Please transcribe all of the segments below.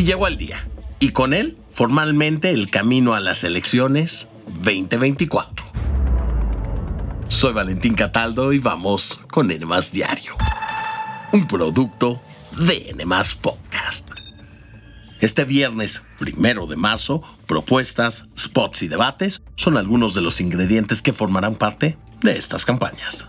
Y llegó el día. Y con él, formalmente, el camino a las elecciones 2024. Soy Valentín Cataldo y vamos con N Diario. Un producto de N Podcast. Este viernes, primero de marzo, propuestas, spots y debates son algunos de los ingredientes que formarán parte de estas campañas.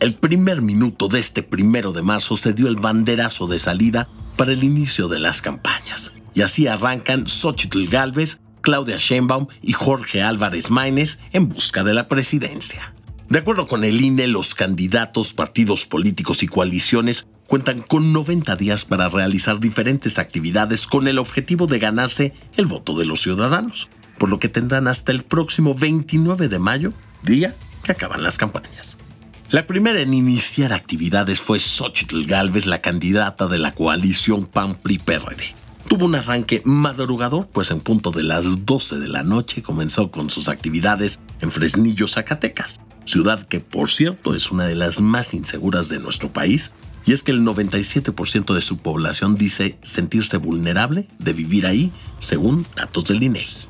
El primer minuto de este primero de marzo se dio el banderazo de salida para el inicio de las campañas. Y así arrancan Xochitl Galvez, Claudia Sheinbaum y Jorge Álvarez Maínez en busca de la presidencia. De acuerdo con el INE, los candidatos, partidos políticos y coaliciones cuentan con 90 días para realizar diferentes actividades con el objetivo de ganarse el voto de los ciudadanos, por lo que tendrán hasta el próximo 29 de mayo, día que acaban las campañas. La primera en iniciar actividades fue Xochitl Galvez, la candidata de la coalición PAN-PRI-PRD. Tuvo un arranque madrugador, pues en punto de las 12 de la noche comenzó con sus actividades en Fresnillo, Zacatecas ciudad que por cierto es una de las más inseguras de nuestro país, y es que el 97% de su población dice sentirse vulnerable de vivir ahí, según datos del INEGI.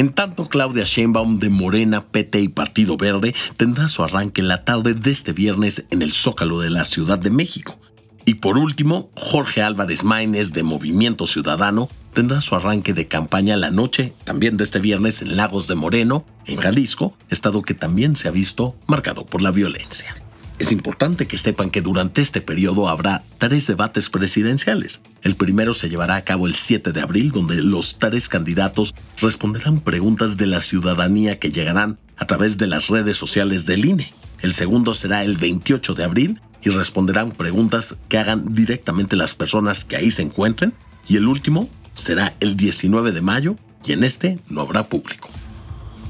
En tanto, Claudia Sheinbaum de Morena, PT y Partido Verde tendrá su arranque la tarde de este viernes en el Zócalo de la Ciudad de México, y por último, Jorge Álvarez Maínez de Movimiento Ciudadano tendrá su arranque de campaña la noche, también de este viernes, en Lagos de Moreno, en Jalisco, estado que también se ha visto marcado por la violencia. Es importante que sepan que durante este periodo habrá tres debates presidenciales. El primero se llevará a cabo el 7 de abril, donde los tres candidatos responderán preguntas de la ciudadanía que llegarán a través de las redes sociales del INE. El segundo será el 28 de abril y responderán preguntas que hagan directamente las personas que ahí se encuentren. Y el último será el 19 de mayo y en este no habrá público.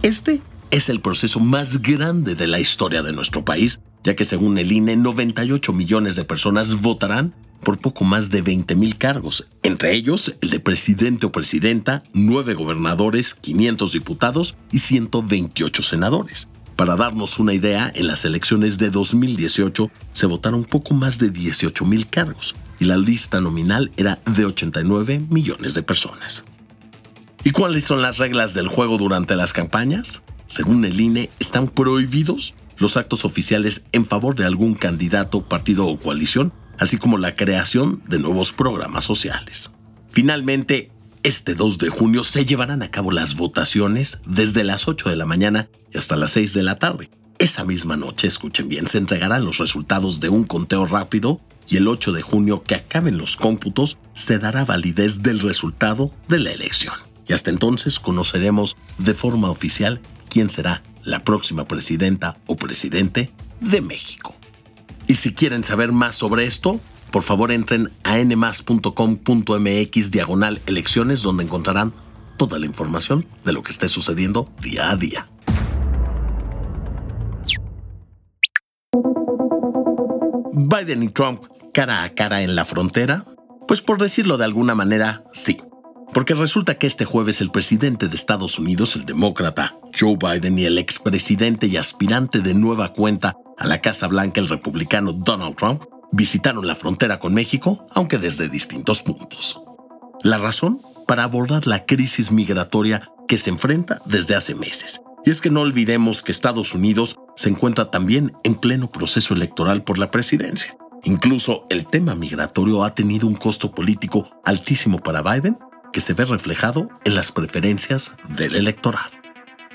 Este es el proceso más grande de la historia de nuestro país, ya que según el INE 98 millones de personas votarán por poco más de 20 mil cargos, entre ellos el de presidente o presidenta, 9 gobernadores, 500 diputados y 128 senadores. Para darnos una idea, en las elecciones de 2018 se votaron poco más de 18 mil cargos y la lista nominal era de 89 millones de personas. ¿Y cuáles son las reglas del juego durante las campañas? Según el INE, están prohibidos los actos oficiales en favor de algún candidato, partido o coalición, así como la creación de nuevos programas sociales. Finalmente, este 2 de junio se llevarán a cabo las votaciones desde las 8 de la mañana y hasta las 6 de la tarde. Esa misma noche, escuchen bien, se entregarán los resultados de un conteo rápido y el 8 de junio que acaben los cómputos se dará validez del resultado de la elección. Y hasta entonces conoceremos de forma oficial quién será la próxima presidenta o presidente de México. Y si quieren saber más sobre esto, por favor entren a nmas.com.mx diagonal elecciones donde encontrarán toda la información de lo que esté sucediendo día a día. Biden y Trump cara a cara en la frontera? Pues por decirlo de alguna manera, sí. Porque resulta que este jueves el presidente de Estados Unidos, el demócrata Joe Biden, y el expresidente y aspirante de nueva cuenta a la Casa Blanca, el republicano Donald Trump, visitaron la frontera con México, aunque desde distintos puntos. La razón para abordar la crisis migratoria que se enfrenta desde hace meses. Y es que no olvidemos que Estados Unidos se encuentra también en pleno proceso electoral por la presidencia. Incluso el tema migratorio ha tenido un costo político altísimo para Biden que se ve reflejado en las preferencias del electorado.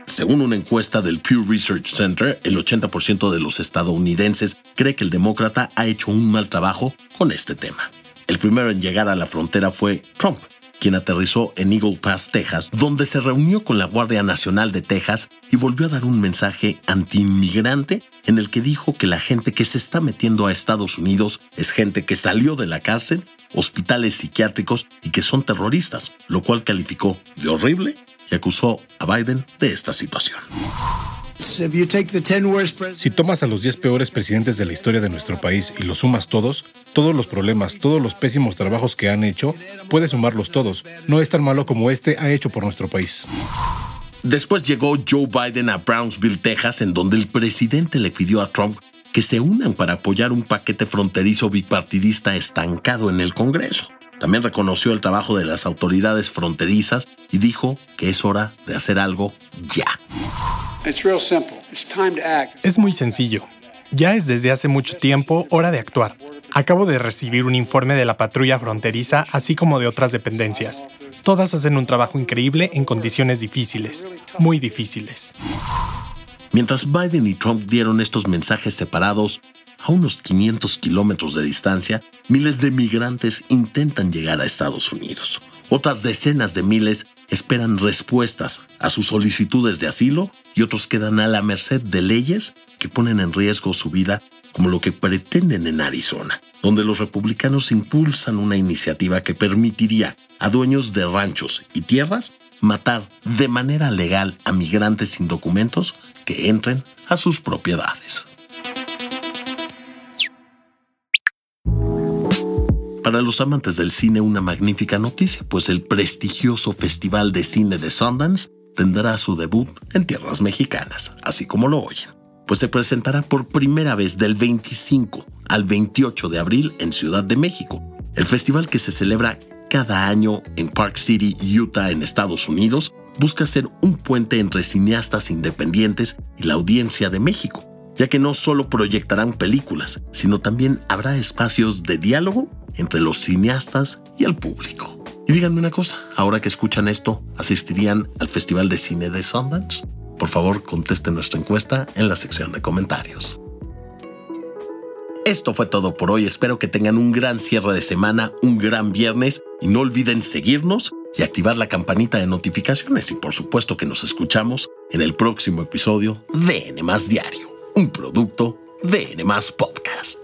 Según una encuesta del Pew Research Center, el 80% de los estadounidenses cree que el demócrata ha hecho un mal trabajo con este tema. El primero en llegar a la frontera fue Trump, quien aterrizó en Eagle Pass, Texas, donde se reunió con la Guardia Nacional de Texas y volvió a dar un mensaje antiinmigrante en el que dijo que la gente que se está metiendo a Estados Unidos es gente que salió de la cárcel, hospitales psiquiátricos y que son terroristas, lo cual calificó de horrible y acusó a Biden de esta situación. Si tomas a los 10 peores presidentes de la historia de nuestro país y los sumas todos, todos los problemas, todos los pésimos trabajos que han hecho, puedes sumarlos todos. No es tan malo como este ha hecho por nuestro país. Después llegó Joe Biden a Brownsville, Texas, en donde el presidente le pidió a Trump que se unan para apoyar un paquete fronterizo bipartidista estancado en el Congreso. También reconoció el trabajo de las autoridades fronterizas y dijo que es hora de hacer algo ya. Es muy sencillo. Ya es desde hace mucho tiempo hora de actuar. Acabo de recibir un informe de la patrulla fronteriza, así como de otras dependencias. Todas hacen un trabajo increíble en condiciones difíciles, muy difíciles. Mientras Biden y Trump dieron estos mensajes separados, a unos 500 kilómetros de distancia, miles de migrantes intentan llegar a Estados Unidos. Otras decenas de miles esperan respuestas a sus solicitudes de asilo y otros quedan a la merced de leyes que ponen en riesgo su vida como lo que pretenden en Arizona, donde los republicanos impulsan una iniciativa que permitiría a dueños de ranchos y tierras matar de manera legal a migrantes sin documentos que entren a sus propiedades. Para los amantes del cine una magnífica noticia, pues el prestigioso Festival de Cine de Sundance tendrá su debut en tierras mexicanas, así como lo oyen, pues se presentará por primera vez del 25 al 28 de abril en Ciudad de México, el festival que se celebra cada año en Park City, Utah, en Estados Unidos, busca ser un puente entre cineastas independientes y la audiencia de México, ya que no solo proyectarán películas, sino también habrá espacios de diálogo entre los cineastas y el público. Y díganme una cosa, ahora que escuchan esto, ¿asistirían al Festival de Cine de Sundance? Por favor, contesten nuestra encuesta en la sección de comentarios. Esto fue todo por hoy, espero que tengan un gran cierre de semana, un gran viernes y no olviden seguirnos y activar la campanita de notificaciones y por supuesto que nos escuchamos en el próximo episodio de N Diario, un producto de N Podcast.